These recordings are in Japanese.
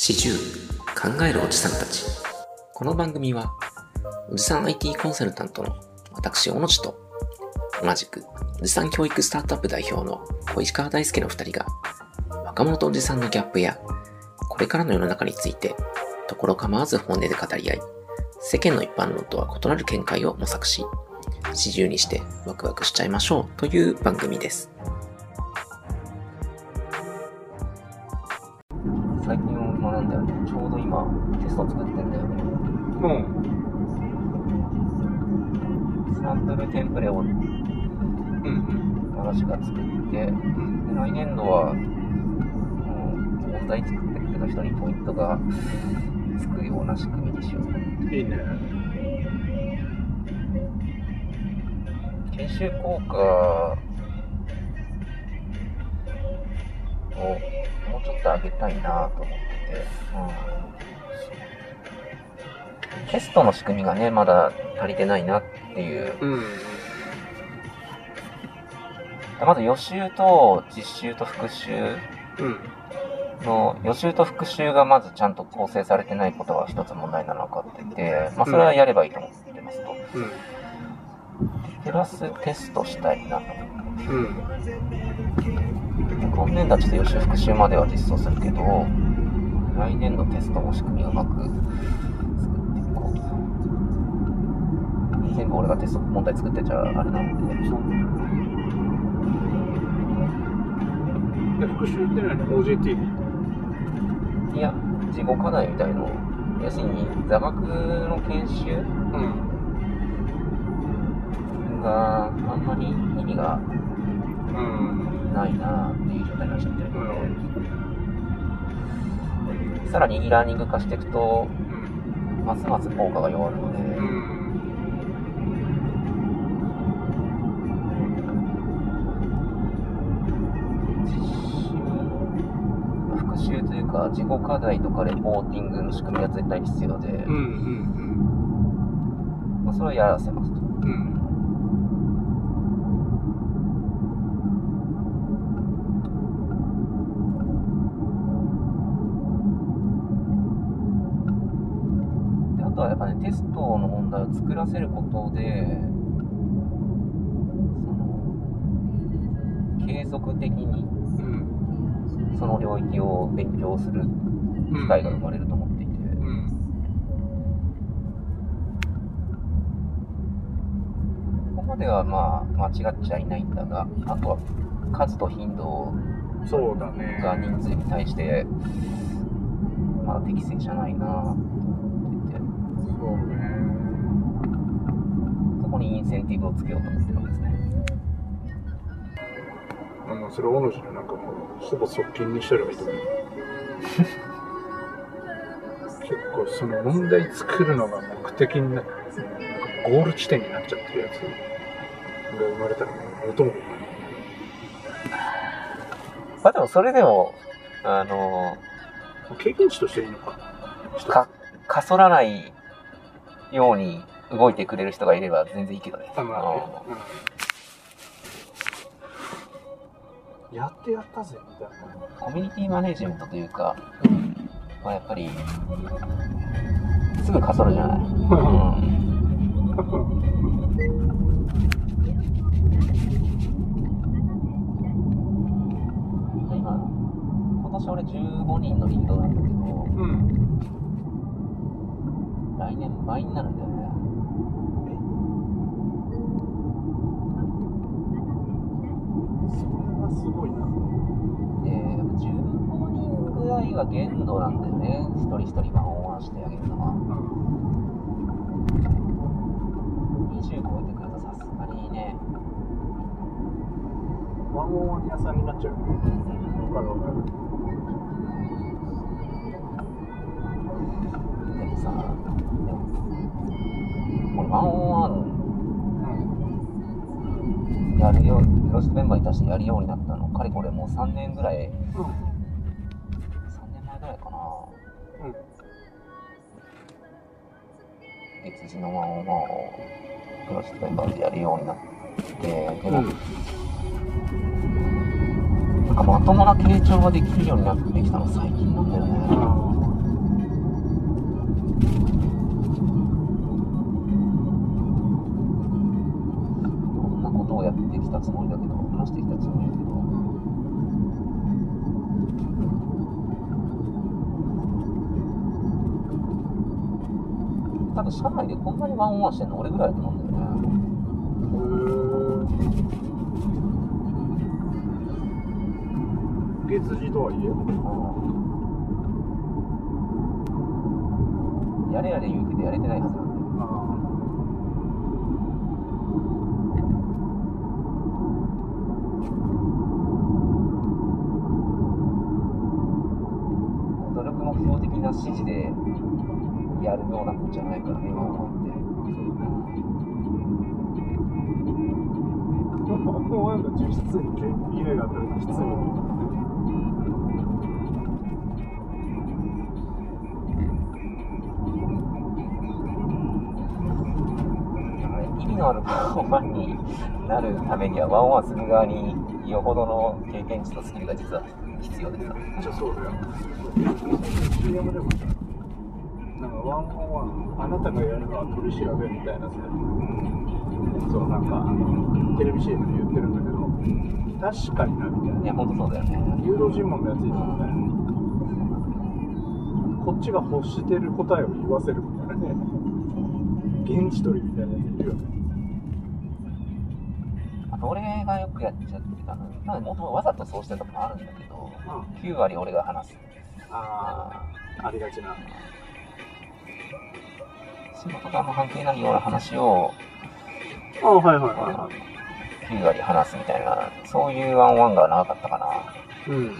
四十考えるおじさんたち。この番組はおじさん IT コンサルタントの私小野地と同じくおじさん教育スタートアップ代表の小石川大輔の二人が若者とおじさんのギャップやこれからの世の中についてところ構わず本音で語り合い世間の一般論とは異なる見解を模索し四十にしてワクワクしちゃいましょうという番組です。今テスト作ってんだよねうん。サンプルテンプレをうん。私が作って、で来年度は、もう問題作ってくれた人にポイントがつくような仕組みにしようと思って。いいね。研修効果をもうちょっと上げたいなと思ってて、うん、テストの仕組みがね、まだ足りてないなっていう。うん。まず予習と実習と復習。うん。の予習と復習がまずちゃんと構成されてないことが一つ問題なのかってて、まあそれはやればいいと思ってますと。うん。プラステストしたいな。うん。今年度はちょっと予習復習までは実装するけど、来年度テストの仕組みをうまく作っていこうと。全部俺がテスト問題作ってちゃあれなので、で、復習って何 ?OJT? いや、自己課題みたいのを、要す。るに座学の研修うん。があんまり意味がうん。ないなっていう状態になっちゃってるので、さらに e ラーニング化していくと、うん。ますます効果が弱るので、うん。復習というか自己課題とかレポーティングの仕組みが絶対必要で、うん。うん。まあ、それをやらせますテストの問題を作らせることで、その、継続的にうん。その領域を勉強する機会が生まれると思っていて、うん。ここまではまあ間違っちゃいないんだが、あとは数と頻度そうだね。が人数に対して、まだ適正じゃないなそうね。そこにインセンティブをつけようと思ってるわけですね。あの、それ、オノジのなんかもう、ほぼ側近にしてればいいと思う。結構、その問題作るのが目的になって、ゴール地点になっちゃってるやつが生まれたら、元も。まあでもそれでも、あの経験値としていいのか。か、かそらないように動いてくれる人がいれば全然いいけどね。あ、まあね。うん。やってやったぜ、みたいな。コミュニティマネジメントというか、まあやっぱり、すぐかそるじゃない。うん今、今年俺15人のリードなんだけど、うん。来年倍になるんだよね。それはすごいな。で、やっぱ15人ぐらいが限度なんだよね。一人一人ワンオンしてあげるのは。20超えてくるとさすがにね、ワンオン屋さんになっちゃう。わかプロジェクトメンバーに対してやるようになったの、かれこれもう3年ぐらい、3うん。年前ぐらいかな。うん。月次のワンオンワンをプロジェクトメンバーでやるようになって、でも、なんかまともな傾聴ができるようになってきたの最近なんだよね。たつもりだけど話してきたつもりだけど。多分社内でこんなにワンオンワンしてんの俺ぐらいだと思うんだよね。月次とはいえ、ん、やれやれ言うけどやれてないはずなな指示でやるようなもんじゃないからね、ワンオンワンって。ワンワンが実質に家があったら実にのあるワンになるためには、ワンオンワンする側によほどの経験値とスキルが実は必要でさ。じゃそうだよ CM でもさなんかワンオンワンあなたがやるのは取り調べみたいなさそうなんかあのテレビ CM で言ってるんだけど確かになみたいないや、ほんとそうだよね。誘導尋問のやついたもんねこっちが欲してる答えを言わせるみたいなね現地取りみたいなやついるよねあと俺がよくやっちゃってたのは、もともとわざとそうしてたのもあるんだけど、9割俺が話す。ああありがちな。仕事とあんま関係ないような話をああはいはいはいはい。9割話すみたいな、そういうワンワンが長かったかな。うんうん。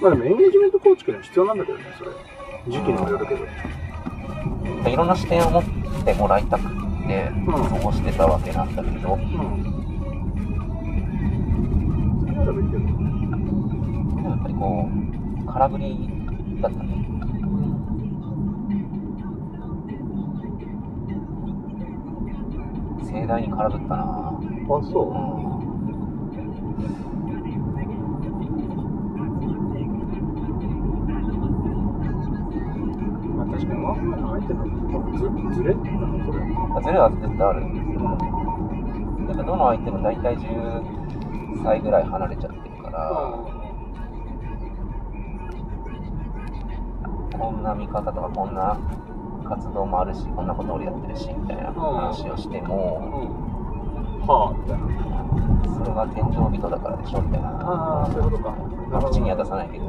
まあでもエンゲージメント構築には必要なんだけどねそれ。時期にもよるけど。いろんな視点を持ってもらいたくって、ん。そうしてたわけなんだけど、うん。それならばいいけどでもやっぱりこう、空振りだったね。盛大に空振ったな。あそう。まあ確かにワンマンの相手の多分ずずれなのそれまあズレは絶対あるんですけど、やっぱどの相手も大体10歳ぐらい離れちゃってるから、こんな見方とかこんな活動もあるし、こんなこと俺やってるし、みたいな話をしても、はあみたいなそれが天井人だからでしょ、みたいな。ああそういうことか。まあ口には出さないけど、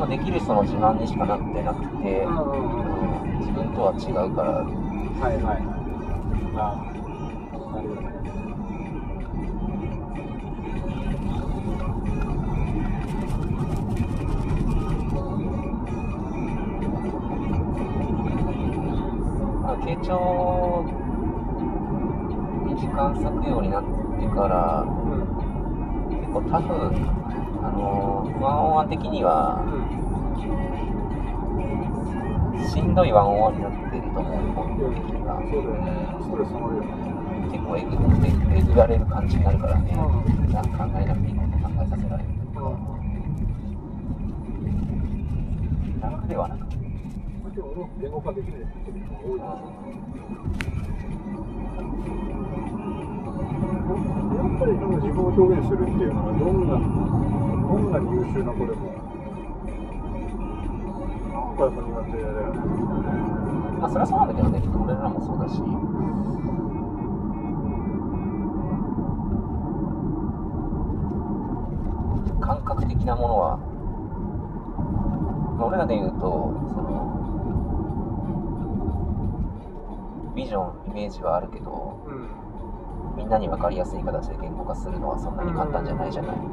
まできる人の自慢にしかなってなくて、うんうんうん。自分とは違うから、はいはい。はいああなる傾聴に時間割くようになってから、結構タフ、あのーワンオンワン的には、しんどいワンオンワンになってると思う、本うん的には。そうだよね。ストレス溜まるよね結構えぐえぐられる感じになるからね、うなんか考えなくていいこと考えさせられる。というか、楽ではなくて。でも言語化できない時も多いですやっぱりなんか自分を表現するっていうのはどんなどんなに優秀な子でも。なんかやっぱ苦手だよねまあ、それはそうなんだけどね、俺らもそうだし。感覚的なものは、まあ俺らで言うと、その、ビジョン、イメージはあるけど、うんみんなに分かりやすい形で言語化するのはそんなに簡単じゃないじゃない。うん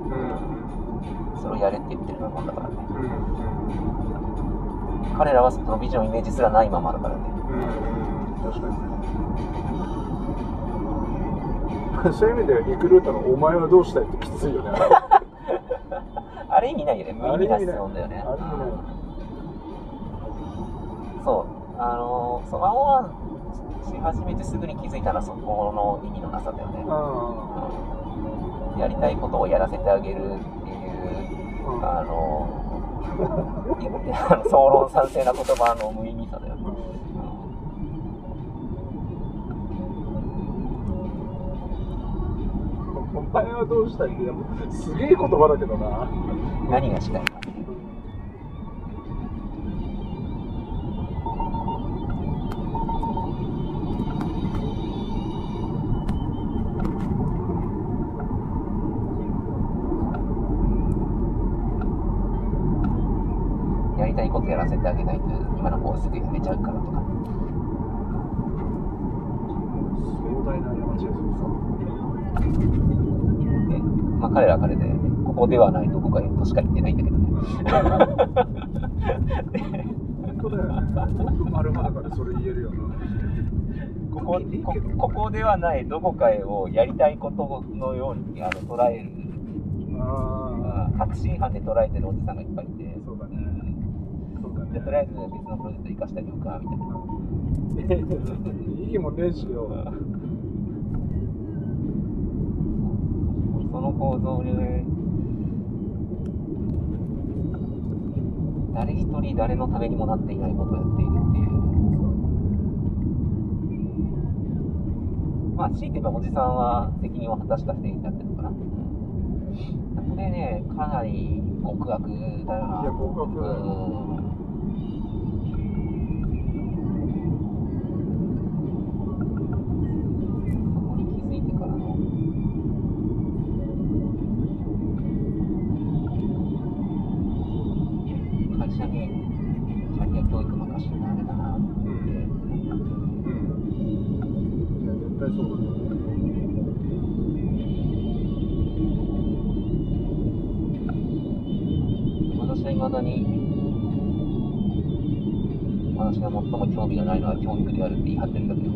それをやれって言ってるようなもんだからね。うん彼らはそのビジョン、イメージすらないままだからね。うん確かにそういう意味ではリクルートの「お前はどうしたい?」ってきついよね あれ意味ないよね。無意味な質問だよね。そう、あのー、そう、ワンオンワンし始めてすぐに気づいたらそこの意味のなさだよね、うん、やりたいことをやらせてあげるっていう、うん、あの総論賛成な言葉の無意味さだよね、うん、お前はどうしたいんだすげえ言葉だけどな何がしたいのすぐやめちゃうからとか。壮大な山地ですね、まあ彼らは彼で、ここではないどこかへとしか言ってないんだけどね。本当だよね。僕丸裸でそれ言えるよな。こここここではないどこかへをやりたいことのようにあの捉える、確信犯で捉えてるおじさんがいっぱいいてあ、そうだねそうだでとりあえず別のプロジェクト生かしてあげようかみたいな。ねいいもんねえしよその構造で、誰一人誰のためにもなっていないことをやっているっていう。まあ、強いて言えばおじさんは責任を果たしたせいになってるのかな。これね、かなり極悪だよな。極悪だよ興味がないのは教育であるって言い張ってるんだけど。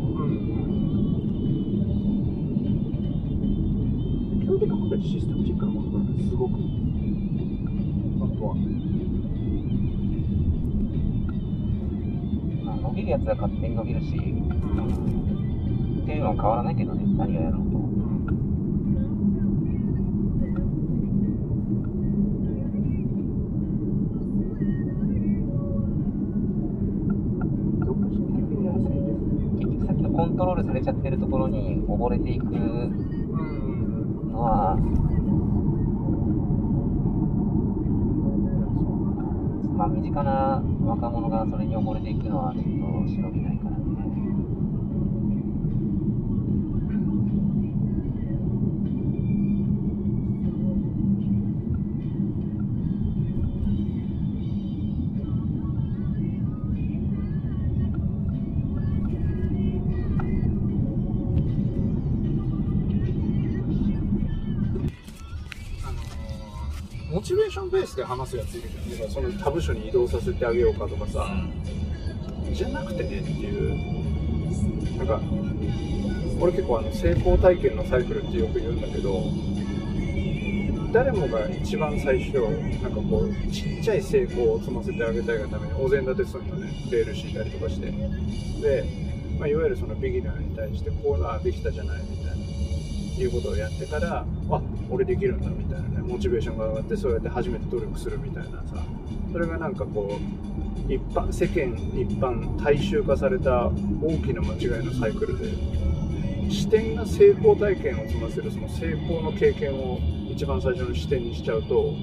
基本的にこれシステムチックなものなんですごく本当は。まあ伸びるやつは勝手に伸びるしっていうのは変わらないけどね何をやろうれちゃってるところに溺れていくのはまあ身近な若者がそれに溺れていくのはちょっと忍びないかな。モチベーションベースで話すやついるじゃん。その他部署に移動させてあげようかとかさ。じゃなくてねっていう。なんか俺結構あの成功体験のサイクルってよく言うんだけど誰もが一番最初なんかこうちっちゃい成功を積ませてあげたいがためにお膳立てするのね。レール敷いたりとかして。で、まあ、いわゆるそのビギナーに対してこうあできたじゃないみたいな。いうことをやってからあ俺できるんだみたいな。ねモチベーションが上がってそうやって初めて努力するみたいなさ。それがなんかこう一般世間一般大衆化された大きな間違いのサイクルで視点が成功体験を積ませるその成功の経験を一番最初の視点にしちゃうと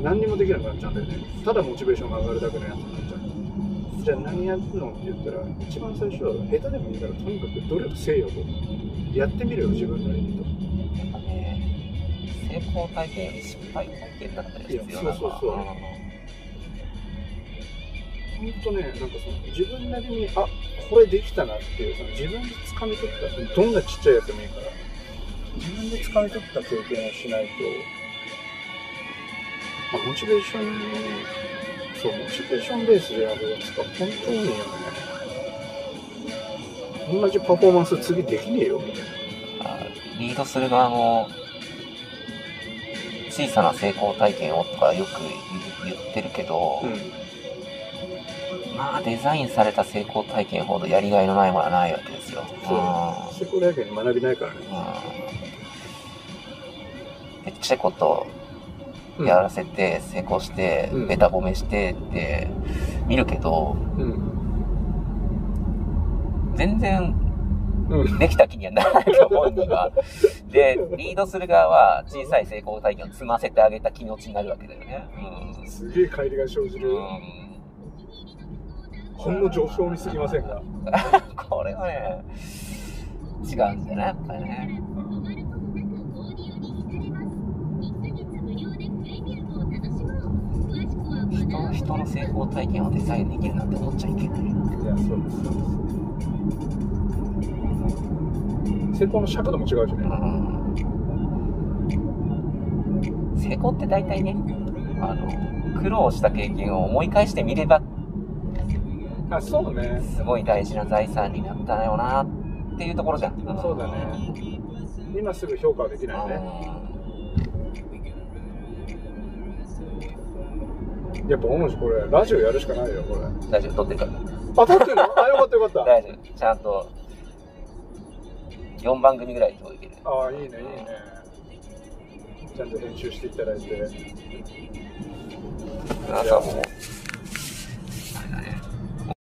何にもできなくなっちゃうんだよね。ただモチベーションが上がるだけのやつになっちゃう。じゃあ何やるのって言ったら一番最初は下手でもいいからとにかく努力せえよと。やってみるよ自分なりに。成功体験失敗体験だったり必要そうそうそう。本当ね、なんかその自分なりに、あこれできたなっていう、その自分で掴み取った、どんなちっちゃいやつでもいいから、自分で掴み取った経験をしないと、まあ、モチベーション、そう、モチベーションベースでやるやつが本当によね、同じパフォーマンス次できねえよみたいな。あリードする側も小さな成功体験をとかよく言言ってるけど、まあデザインされた成功体験ほどやりがいのないものはないわけですよ。そう、成功体験に学びないからね。うんめっちゃいことやらせて成功して、うんベタ褒めしてって見るけどうん。全然うんできた気にはならないと本人は。で、リードする側は小さい成功体験を積ませてあげた気持ちになるわけだよね。すげえ乖離が生じうん。るうんほんの上昇にすぎませんが これはね、違うんだよね、やっぱりね。人の人の成功体験をデザインできるなんて思っちゃいけない。いやそうです成功の尺度も違うしね。うん。成功って大体ね、あの、苦労した経験を思い返してみれば、あそうね。すごい大事な財産になったよなっていうところじゃん。そうだね。今すぐ評価はできないね。やっぱ同じこれラジオやるしかないよこれ。うん大丈夫、撮ってるから。あ撮ってる？のあよかったよかった。大丈夫。ちゃんと、4番組ぐらいでいける。ああいいねいいねちゃんと編集していただいてなんかもう、あれだね。